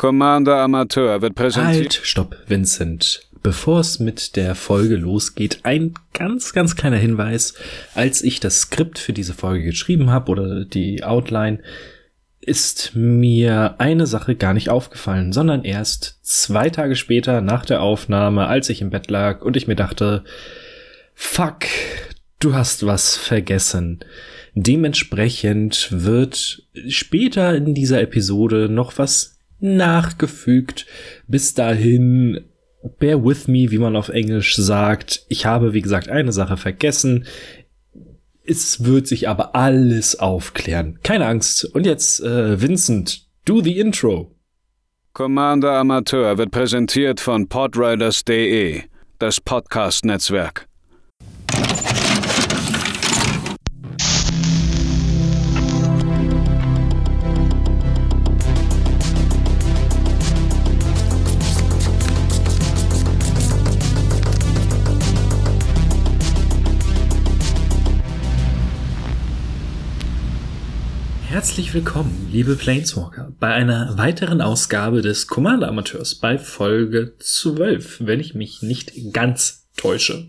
Commander Amateur wird präsentiert. Halt, stopp, Vincent. Bevor es mit der Folge losgeht, ein ganz, ganz kleiner Hinweis. Als ich das Skript für diese Folge geschrieben habe oder die Outline, ist mir eine Sache gar nicht aufgefallen, sondern erst zwei Tage später nach der Aufnahme, als ich im Bett lag und ich mir dachte, fuck, du hast was vergessen. Dementsprechend wird später in dieser Episode noch was nachgefügt. Bis dahin, bear with me, wie man auf Englisch sagt. Ich habe, wie gesagt, eine Sache vergessen. Es wird sich aber alles aufklären. Keine Angst. Und jetzt, äh, Vincent, do the intro. Commander Amateur wird präsentiert von podriders.de, das Podcast-Netzwerk. Herzlich willkommen, liebe Planeswalker, bei einer weiteren Ausgabe des Commander Amateurs bei Folge 12, wenn ich mich nicht ganz täusche.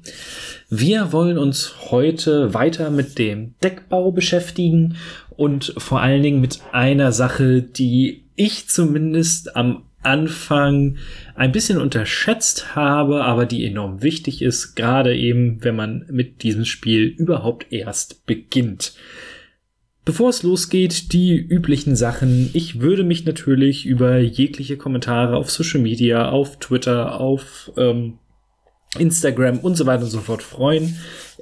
Wir wollen uns heute weiter mit dem Deckbau beschäftigen und vor allen Dingen mit einer Sache, die ich zumindest am Anfang ein bisschen unterschätzt habe, aber die enorm wichtig ist, gerade eben, wenn man mit diesem Spiel überhaupt erst beginnt. Bevor es losgeht, die üblichen Sachen. Ich würde mich natürlich über jegliche Kommentare auf Social Media, auf Twitter, auf ähm, Instagram und so weiter und so fort freuen.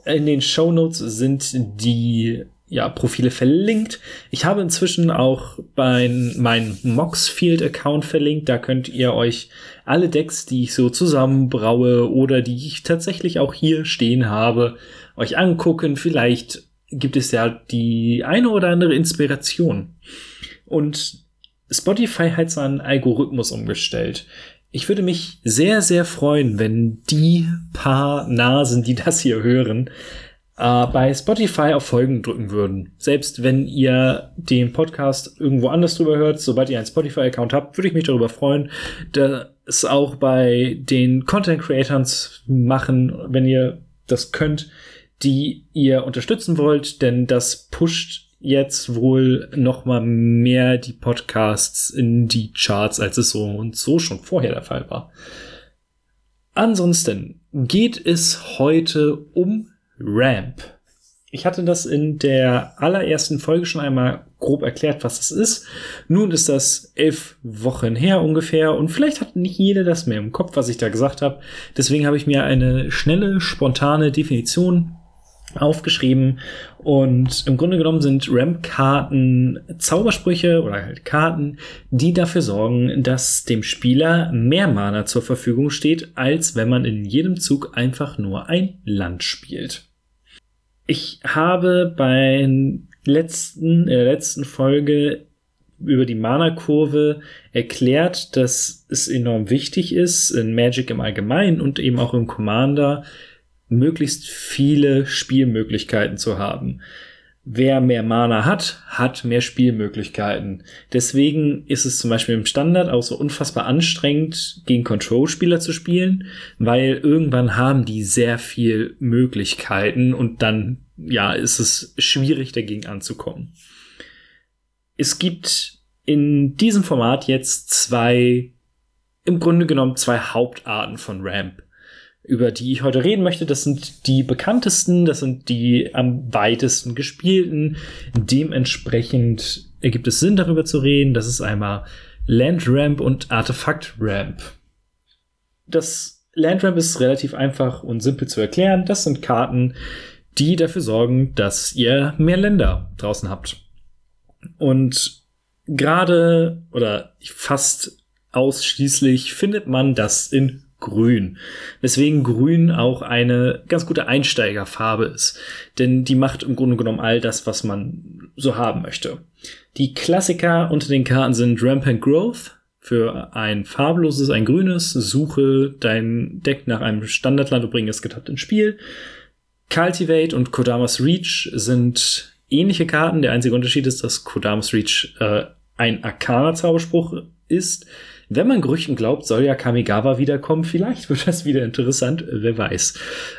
In den Show Notes sind die ja, Profile verlinkt. Ich habe inzwischen auch bei meinem Moxfield-Account verlinkt. Da könnt ihr euch alle Decks, die ich so zusammenbraue oder die ich tatsächlich auch hier stehen habe, euch angucken. Vielleicht gibt es ja die eine oder andere Inspiration. Und Spotify hat seinen Algorithmus umgestellt. Ich würde mich sehr, sehr freuen, wenn die paar Nasen, die das hier hören, äh, bei Spotify auf Folgen drücken würden. Selbst wenn ihr den Podcast irgendwo anders drüber hört, sobald ihr einen Spotify-Account habt, würde ich mich darüber freuen, das auch bei den Content Creators machen, wenn ihr das könnt die ihr unterstützen wollt, denn das pusht jetzt wohl noch mal mehr die Podcasts in die Charts, als es so und so schon vorher der Fall war. Ansonsten geht es heute um Ramp. Ich hatte das in der allerersten Folge schon einmal grob erklärt, was das ist. Nun ist das elf Wochen her ungefähr und vielleicht hat nicht jeder das mehr im Kopf, was ich da gesagt habe. Deswegen habe ich mir eine schnelle, spontane Definition aufgeschrieben und im Grunde genommen sind Ramp-Karten Zaubersprüche oder halt Karten, die dafür sorgen, dass dem Spieler mehr Mana zur Verfügung steht, als wenn man in jedem Zug einfach nur ein Land spielt. Ich habe bei letzten, äh, letzten Folge über die Mana-Kurve erklärt, dass es enorm wichtig ist, in Magic im Allgemeinen und eben auch im Commander, möglichst viele Spielmöglichkeiten zu haben. Wer mehr Mana hat, hat mehr Spielmöglichkeiten. Deswegen ist es zum Beispiel im Standard auch so unfassbar anstrengend, gegen Control-Spieler zu spielen, weil irgendwann haben die sehr viel Möglichkeiten und dann, ja, ist es schwierig dagegen anzukommen. Es gibt in diesem Format jetzt zwei, im Grunde genommen zwei Hauptarten von Ramp über die ich heute reden möchte. Das sind die bekanntesten, das sind die am weitesten gespielten. Dementsprechend ergibt es Sinn, darüber zu reden. Das ist einmal Land Ramp und Artefakt Ramp. Das Land Ramp ist relativ einfach und simpel zu erklären. Das sind Karten, die dafür sorgen, dass ihr mehr Länder draußen habt. Und gerade oder fast ausschließlich findet man das in grün. Weswegen grün auch eine ganz gute Einsteigerfarbe ist. Denn die macht im Grunde genommen all das, was man so haben möchte. Die Klassiker unter den Karten sind Rampant Growth. Für ein farbloses, ein grünes. Suche dein Deck nach einem Standardland und bringe es getappt ins Spiel. Cultivate und Kodamas Reach sind ähnliche Karten. Der einzige Unterschied ist, dass Kodamas Reach äh, ein Arcana-Zauberspruch ist Wenn man Gerüchten glaubt, soll ja Kamigawa wiederkommen. Vielleicht wird das wieder interessant, wer weiß.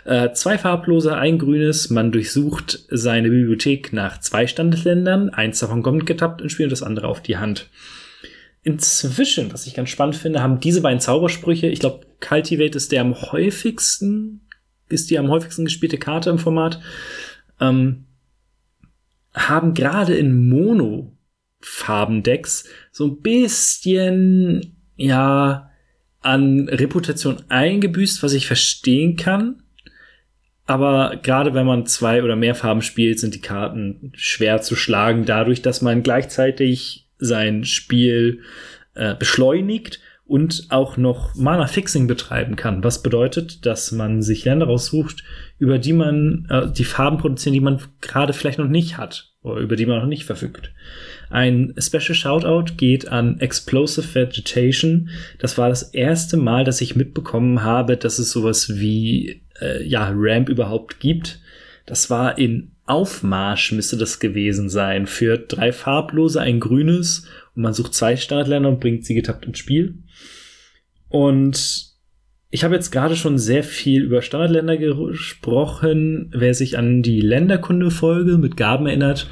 Äh, zwei farblose, ein grünes. Man durchsucht seine Bibliothek nach zwei Standesländern. Eins davon kommt getappt ins Spiel und das andere auf die Hand. Inzwischen, was ich ganz spannend finde, haben diese beiden Zaubersprüche, ich glaube, Cultivate ist der am häufigsten, ist die am häufigsten gespielte Karte im Format, ähm, haben gerade in Mono-Farbendecks so ein bisschen, ja, an Reputation eingebüßt, was ich verstehen kann. Aber gerade wenn man zwei oder mehr Farben spielt, sind die Karten schwer zu schlagen, dadurch, dass man gleichzeitig sein Spiel äh, beschleunigt und auch noch Mana-Fixing betreiben kann. Was bedeutet, dass man sich Länder raussucht, über die man äh, die Farben produzieren, die man gerade vielleicht noch nicht hat über die man noch nicht verfügt. Ein Special Shoutout geht an Explosive Vegetation. Das war das erste Mal, dass ich mitbekommen habe, dass es sowas wie äh, ja Ramp überhaupt gibt. Das war in Aufmarsch müsste das gewesen sein. Für drei farblose, ein grünes und man sucht zwei Startländer und bringt sie getappt ins Spiel. Und ich habe jetzt gerade schon sehr viel über Standardländer gesprochen. Wer sich an die Länderkunde-Folge mit Gaben erinnert,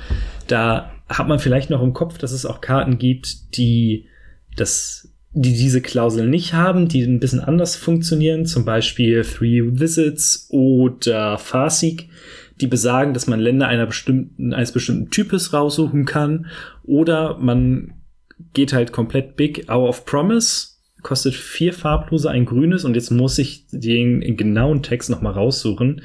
da hat man vielleicht noch im Kopf, dass es auch Karten gibt, die das, die diese Klausel nicht haben, die ein bisschen anders funktionieren. Zum Beispiel Three Visits oder Farseek die besagen, dass man Länder einer bestimmten, eines bestimmten Types raussuchen kann. Oder man geht halt komplett big. Hour of Promise kostet vier farblose, ein grünes und jetzt muss ich den genauen Text nochmal raussuchen.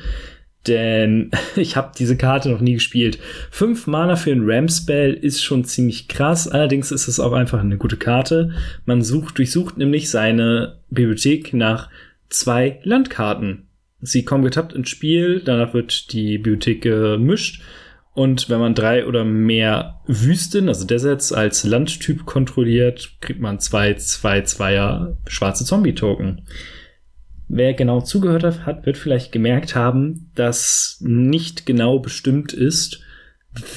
Denn ich habe diese Karte noch nie gespielt. Fünf Mana für ein Ram-Spell ist schon ziemlich krass. Allerdings ist es auch einfach eine gute Karte. Man sucht, durchsucht nämlich seine Bibliothek nach zwei Landkarten. Sie kommen getappt ins Spiel, danach wird die Bibliothek gemischt. Und wenn man drei oder mehr Wüsten, also Deserts, als Landtyp kontrolliert, kriegt man zwei, zwei, zweier schwarze Zombie-Token. Wer genau zugehört hat, wird vielleicht gemerkt haben, dass nicht genau bestimmt ist,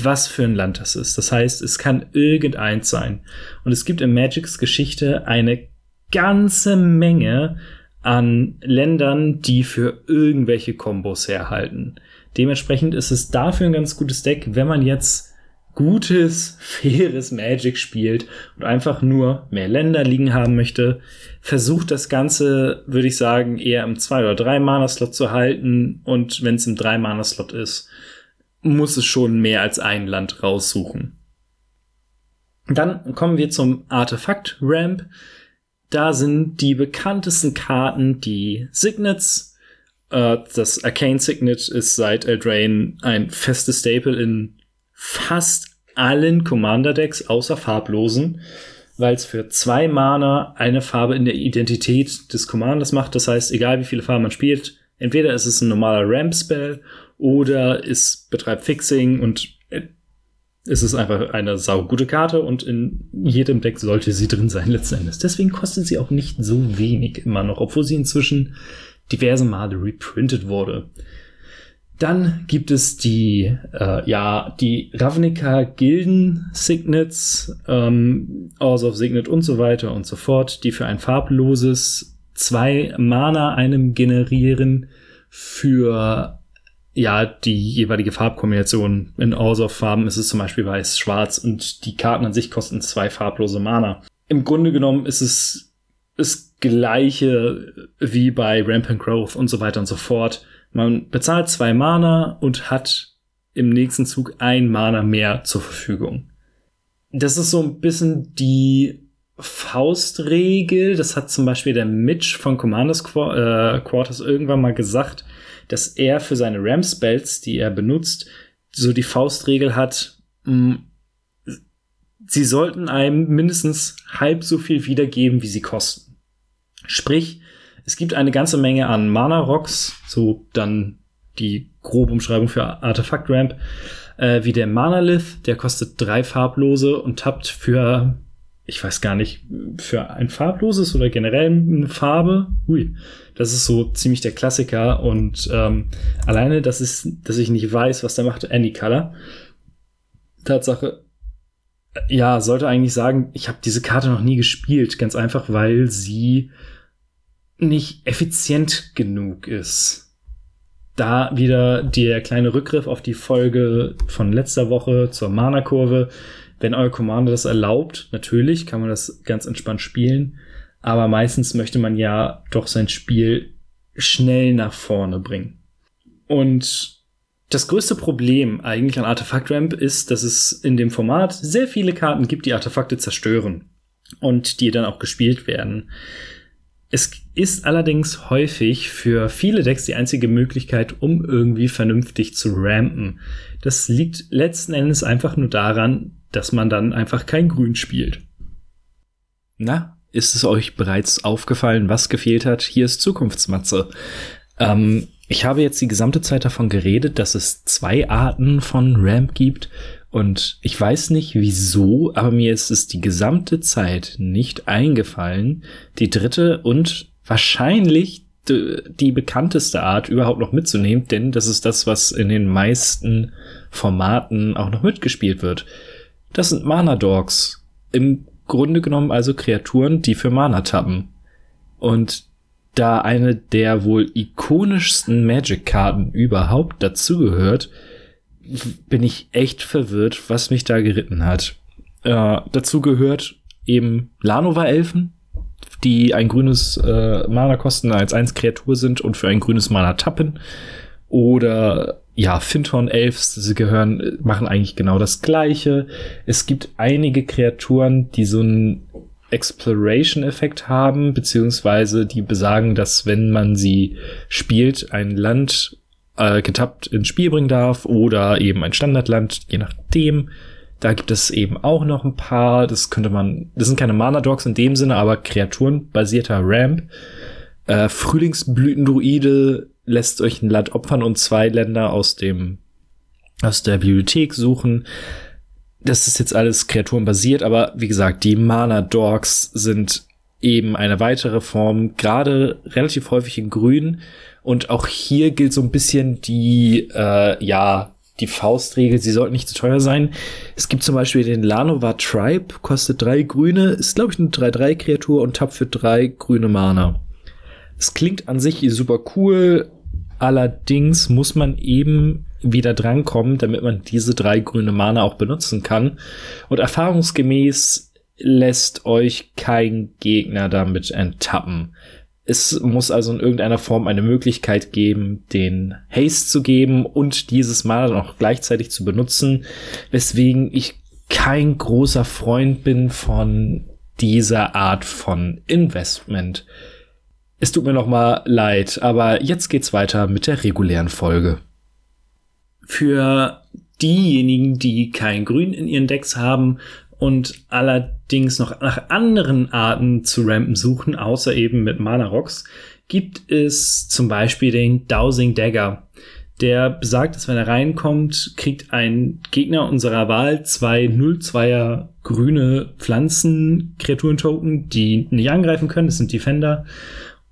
was für ein Land das ist. Das heißt, es kann irgendeins sein. Und es gibt in Magics Geschichte eine ganze Menge an Ländern, die für irgendwelche Kombos herhalten. Dementsprechend ist es dafür ein ganz gutes Deck, wenn man jetzt gutes, faires Magic spielt und einfach nur mehr Länder liegen haben möchte. Versucht das Ganze, würde ich sagen, eher im 2 oder 3 Mana-Slot zu halten. Und wenn es im 3 Mana-Slot ist, muss es schon mehr als ein Land raussuchen. Dann kommen wir zum Artefakt-Ramp. Da sind die bekanntesten Karten die Signets. Äh, das Arcane Signet ist seit Eldraine ein festes Staple in fast allen Commander-Decks außer farblosen, weil es für zwei Mana eine Farbe in der Identität des Commanders macht. Das heißt, egal wie viele Farben man spielt, entweder ist es ein normaler Ramp-Spell oder es betreibt Fixing und ist es einfach eine saugute Karte und in jedem Deck sollte sie drin sein letzten Endes. Deswegen kostet sie auch nicht so wenig immer noch, obwohl sie inzwischen diverse Male reprintet wurde. Dann gibt es die, äh, ja, die Ravnica Gilden Signets, ähm, Hours of Signet und so weiter und so fort, die für ein farbloses zwei Mana einem generieren für ja, die jeweilige Farbkombination. In Hours of Farben ist es zum Beispiel weiß-schwarz und die Karten an sich kosten zwei farblose Mana. Im Grunde genommen ist es das gleiche wie bei Rampant Growth und so weiter und so fort. Man bezahlt zwei Mana und hat im nächsten Zug ein Mana mehr zur Verfügung. Das ist so ein bisschen die Faustregel. Das hat zum Beispiel der Mitch von Commanders äh, Quarters irgendwann mal gesagt dass er für seine Ram-Spells, die er benutzt, so die Faustregel hat, mh, mm, sie sollten einem mindestens halb so viel wiedergeben, wie sie kosten. Sprich, es gibt eine ganze Menge an Mana-Rocks, so dann die grobe Umschreibung für Artefakt-Ramp, äh, wie der Mana-Lith, der kostet drei farblose und tappt für ich weiß gar nicht, für ein farbloses oder generell eine Farbe, hui, das ist so ziemlich der Klassiker und ähm, alleine, dass, ist, dass ich nicht weiß, was der macht, Any Color. Tatsache, Ja, sollte eigentlich sagen, ich habe diese Karte noch nie gespielt, ganz einfach, weil sie nicht effizient genug ist. Da wieder der kleine Rückgriff auf die Folge von letzter Woche zur Mana-Kurve. Wenn euer Commander das erlaubt, natürlich kann man das ganz entspannt spielen, aber meistens möchte man ja doch sein Spiel schnell nach vorne bringen. Und das größte Problem eigentlich an Artefakt Ramp ist, dass es in dem Format sehr viele Karten gibt, die Artefakte zerstören und die dann auch gespielt werden. Es ist allerdings häufig für viele Decks die einzige Möglichkeit, um irgendwie vernünftig zu rampen. Das liegt letzten Endes einfach nur daran, dass man dann einfach kein Grün spielt. Na, ist es euch bereits aufgefallen, was gefehlt hat? Hier ist Zukunftsmatze. Ähm, ich habe jetzt die gesamte Zeit davon geredet, dass es zwei Arten von Ramp gibt. Und ich weiß nicht wieso, aber mir ist es die gesamte Zeit nicht eingefallen, die dritte und wahrscheinlich die bekannteste Art überhaupt noch mitzunehmen, denn das ist das, was in den meisten Formaten auch noch mitgespielt wird. Das sind Mana Dogs. Im Grunde genommen also Kreaturen, die für Mana tappen. Und da eine der wohl ikonischsten Magic-Karten überhaupt dazugehört, bin ich echt verwirrt, was mich da geritten hat. Äh, dazu gehört eben Lanova-Elfen, die ein grünes äh, Mana kosten als eins Kreatur sind und für ein grünes Mana tappen. Oder ja, Finton Elves, sie gehören, machen eigentlich genau das gleiche. Es gibt einige Kreaturen, die so ein Exploration-Effekt haben, beziehungsweise die besagen, dass wenn man sie spielt, ein Land äh, getappt ins Spiel bringen darf oder eben ein Standardland, je nachdem. Da gibt es eben auch noch ein paar, das könnte man, das sind keine Mana-Dogs in dem Sinne, aber kreaturenbasierter Ramp. Äh, Frühlingsblütendruide lässt euch ein Land opfern und zwei Länder aus dem, aus der Bibliothek suchen das ist jetzt alles kreaturenbasiert, aber wie gesagt, die Mana Dogs sind eben eine weitere Form, gerade relativ häufig in Grün. Und auch hier gilt so ein bisschen die, äh, ja, die Faustregel, sie sollten nicht zu teuer sein. Es gibt zum Beispiel den Lanova Tribe, kostet drei grüne, ist glaube ich eine 3-3-Kreatur und tappt für drei grüne Mana. Es klingt an sich super cool, allerdings muss man eben wieder drankommen, damit man diese drei grüne Mana auch benutzen kann. Und erfahrungsgemäß lässt euch kein Gegner damit enttappen. Es muss also in irgendeiner Form eine Möglichkeit geben, den Haste zu geben und dieses Mana dann auch gleichzeitig zu benutzen, weswegen ich kein großer Freund bin von dieser Art von Investment. Es tut mir noch mal leid, aber jetzt geht's weiter mit der regulären Folge. Für diejenigen, die kein Grün in ihren Decks haben und allerdings noch nach anderen Arten zu rampen suchen, außer eben mit Mana Rocks, gibt es zum Beispiel den Dowsing Dagger. Der besagt, dass wenn er reinkommt, kriegt ein Gegner unserer Wahl zwei 0-2er grüne Pflanzen-Kreaturen-Token, die nicht angreifen können. Das sind Defender.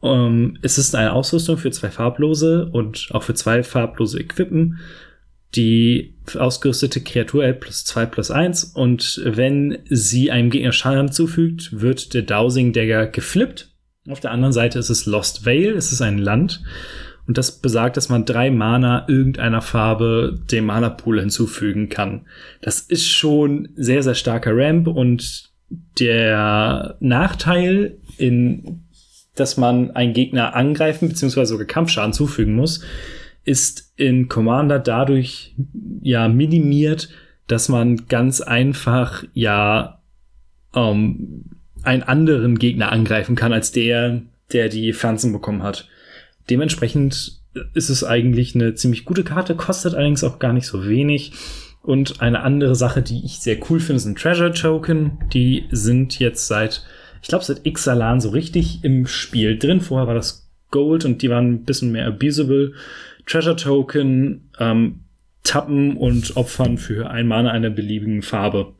Um, ähm, es ist eine Ausrüstung für zwei farblose und auch für zwei farblose Equippen die ausgerüstete Kreatur L plus 2 plus 1 und wenn sie einem Gegner Schaden zufügt, wird der Dowsing Dagger geflippt. Auf der anderen Seite ist es Lost Vale, es ist ein Land und das besagt, dass man drei Mana irgendeiner Farbe dem Mana Pool hinzufügen kann. Das ist schon sehr, sehr starker Ramp und der Nachteil in dass man einen Gegner angreifen bzw. sogar Kampfschaden zufügen muss, ist in Commander dadurch ja minimiert, dass man ganz einfach ja ähm, einen anderen Gegner angreifen kann als der, der die Pflanzen bekommen hat. Dementsprechend ist es eigentlich eine ziemlich gute Karte, kostet allerdings auch gar nicht so wenig. Und eine andere Sache, die ich sehr cool finde, sind Treasure Token. Die sind jetzt seit, ich glaube, seit Ixalan so richtig im Spiel drin. Vorher war das Gold und die waren ein bisschen mehr abusable. Treasure Token ähm, tappen und opfern für ein Mana einer beliebigen Farbe.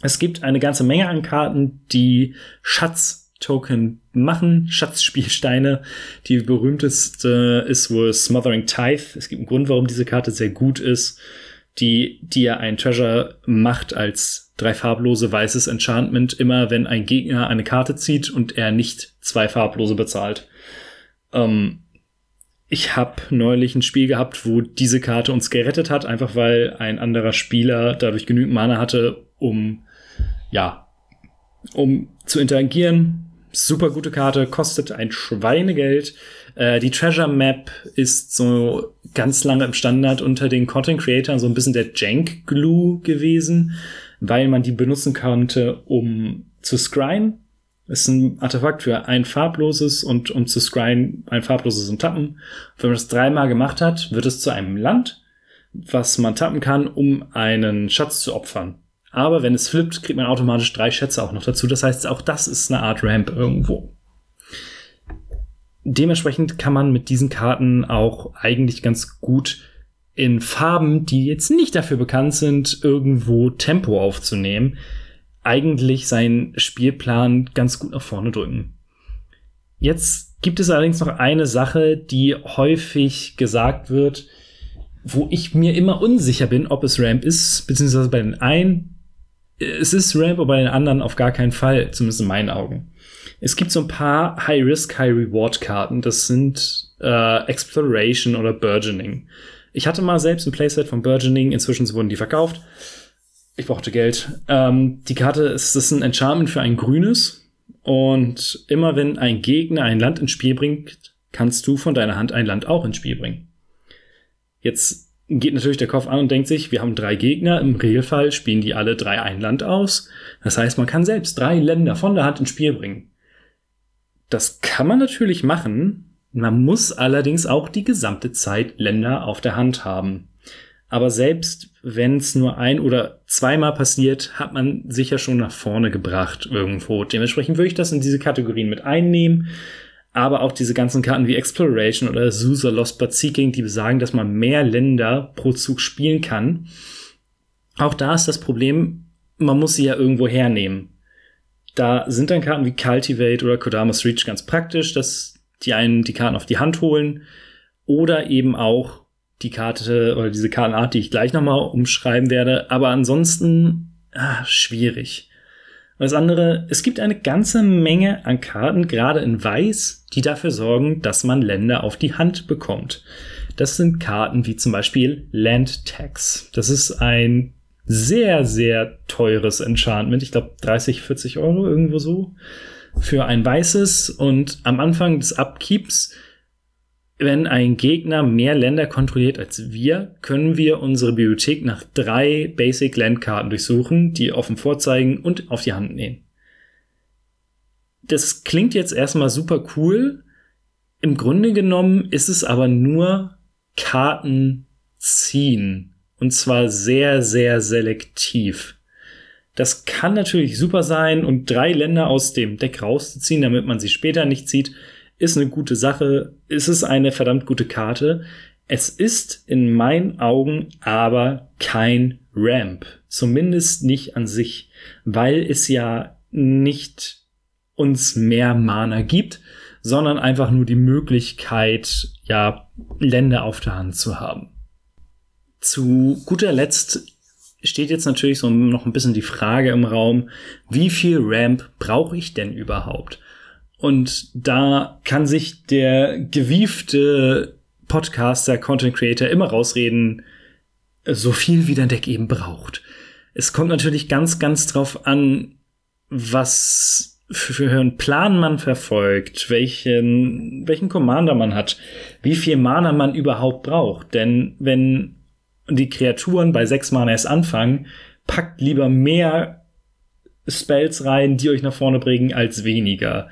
Es gibt eine ganze Menge an Karten, die Schatz-Token machen, Schatzspielsteine. Die berühmteste ist wohl Smothering Tithe. Es gibt einen Grund, warum diese Karte sehr gut ist. die dir ein Treasure macht als drei farblose weißes Enchantment, immer wenn ein Gegner eine Karte zieht und er nicht zwei farblose bezahlt. Ähm, ich habe neulich ein Spiel gehabt, wo diese Karte uns gerettet hat, einfach weil ein anderer Spieler dadurch genügend Mana hatte, um ja, um zu interagieren. Super gute Karte, kostet ein Schweinegeld. Äh, die Treasure Map ist so ganz lange im Standard unter den Content Creators so ein bisschen der Jank Glue gewesen, weil man die benutzen konnte, um zu scryen. Ist ein Artefakt für ein farbloses und um zu scryen ein farbloses und tappen. Wenn man das dreimal gemacht hat, wird es zu einem Land, was man tappen kann, um einen Schatz zu opfern. Aber wenn es flippt, kriegt man automatisch drei Schätze auch noch dazu. Das heißt, auch das ist eine Art Ramp irgendwo. Dementsprechend kann man mit diesen Karten auch eigentlich ganz gut in Farben, die jetzt nicht dafür bekannt sind, irgendwo Tempo aufzunehmen, eigentlich seinen Spielplan ganz gut nach vorne drücken. Jetzt gibt es allerdings noch eine Sache, die häufig gesagt wird, wo ich mir immer unsicher bin, ob es Ramp ist, beziehungsweise bei den einen es ist Ramp, aber bei den anderen auf gar keinen Fall, zumindest in meinen Augen. Es gibt so ein paar High-Risk, High-Reward-Karten. Das sind äh, Exploration oder Burgeoning. Ich hatte mal selbst ein Playset von Burgeoning, inzwischen wurden die verkauft. Ich brauchte Geld. Ähm, die Karte ist, ist ein Enchantment für ein grünes. Und immer wenn ein Gegner ein Land ins Spiel bringt, kannst du von deiner Hand ein Land auch ins Spiel bringen. Jetzt geht natürlich der Kopf an und denkt sich, wir haben drei Gegner, im Regelfall spielen die alle drei ein Land aus. Das heißt, man kann selbst drei Länder von der Hand ins Spiel bringen. Das kann man natürlich machen, man muss allerdings auch die gesamte Zeit Länder auf der Hand haben. Aber selbst wenn es nur ein oder zweimal passiert, hat man sicher schon nach vorne gebracht irgendwo. Dementsprechend würde ich das in diese Kategorien mit einnehmen aber auch diese ganzen Karten wie Exploration oder Susa Lost But Seeking, die besagen, dass man mehr Länder pro Zug spielen kann. Auch da ist das Problem, man muss sie ja irgendwo hernehmen. Da sind dann Karten wie Cultivate oder Kodamas Reach ganz praktisch, dass die einen die Karten auf die Hand holen oder eben auch die Karte oder diese Kartenart, die ich gleich nochmal umschreiben werde. Aber ansonsten ah, schwierig. Und das andere, es gibt eine ganze Menge an Karten, gerade in Weiß, die dafür sorgen, dass man Länder auf die Hand bekommt. Das sind Karten wie zum Beispiel Land Tax. Das ist ein sehr, sehr teures Enchantment. Ich glaube 30, 40 Euro irgendwo so für ein weißes. Und am Anfang des Upkeeps wenn ein Gegner mehr Länder kontrolliert als wir, können wir unsere Bibliothek nach drei Basic Landkarten durchsuchen, die offen vorzeigen und auf die Hand nehmen. Das klingt jetzt erstmal super cool. Im Grunde genommen ist es aber nur Karten ziehen. Und zwar sehr, sehr selektiv. Das kann natürlich super sein und drei Länder aus dem Deck rauszuziehen, damit man sie später nicht zieht ist eine gute Sache, ist es eine verdammt gute Karte. Es ist in meinen Augen aber kein Ramp, zumindest nicht an sich, weil es ja nicht uns mehr Mana gibt, sondern einfach nur die Möglichkeit, ja, Länder auf der Hand zu haben. Zu guter Letzt steht jetzt natürlich so noch ein bisschen die Frage im Raum, wie viel Ramp brauche ich denn überhaupt? Und da kann sich der gewiefte Podcaster, Content Creator immer rausreden, so viel wie dein Deck eben braucht. Es kommt natürlich ganz, ganz drauf an, was für einen Plan man verfolgt, welchen, welchen Commander man hat, wie viel Mana man überhaupt braucht. Denn wenn die Kreaturen bei sechs Mana erst anfangen, packt lieber mehr Spells rein, die euch nach vorne bringen, als weniger.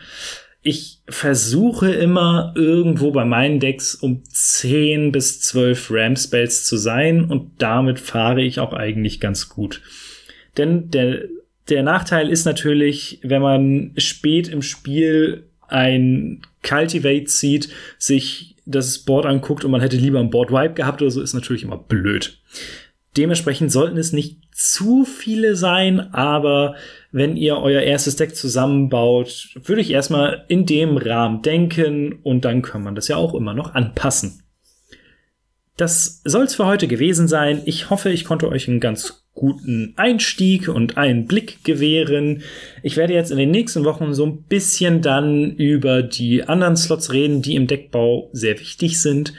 Ich versuche immer irgendwo bei meinen Decks um 10 bis 12 Ram-Spells zu sein und damit fahre ich auch eigentlich ganz gut. Denn der, der Nachteil ist natürlich, wenn man spät im Spiel ein Cultivate zieht, sich das Board anguckt und man hätte lieber ein Board Wipe gehabt oder so, ist natürlich immer blöd. Dementsprechend sollten es nicht zu viele sein, aber wenn ihr euer erstes Deck zusammenbaut, würde ich erstmal in dem Rahmen denken und dann kann man das ja auch immer noch anpassen. das soll es für heute gewesen sein. Ich hoffe, ich konnte euch einen ganz guten Einstieg und einen Blick gewähren. Ich werde jetzt in den nächsten Wochen so ein bisschen dann über die anderen Slots reden, die im Deckbau sehr wichtig sind.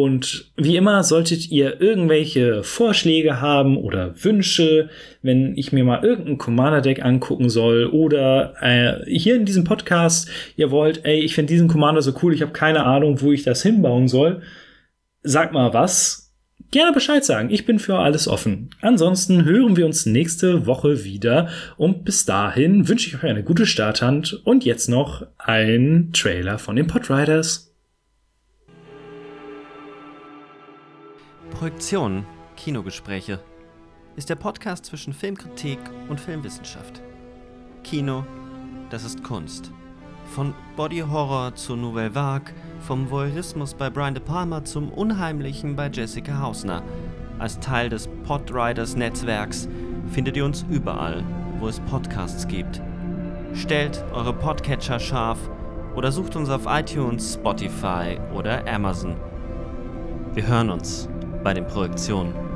Und wie immer solltet ihr irgendwelche Vorschläge haben oder Wünsche, wenn ich mir mal irgendein Commander-Deck angucken soll oder äh, hier in diesem Podcast, ihr wollt, ey, ich finde diesen Commander so cool, ich habe keine Ahnung, wo ich das hinbauen soll, sag mal was. Gerne Bescheid sagen, ich bin für alles offen. Ansonsten hören wir uns nächste Woche wieder und bis dahin wünsche ich euch eine gute Starthand und jetzt noch ein Trailer von den Podriders. Projektion Kinogespräche ist der Podcast zwischen Filmkritik und Filmwissenschaft. Kino, das ist Kunst. Von Body Horror zu Nouvelle Vague, vom Voyeurismus bei Brian De Palma zum Unheimlichen bei Jessica Hausner. Als Teil des Podriders Netzwerks findet ihr uns überall, wo es Podcasts gibt. Stellt eure Podcatcher scharf oder sucht uns auf iTunes, Spotify oder Amazon. Wir hören uns bei den Projektionen.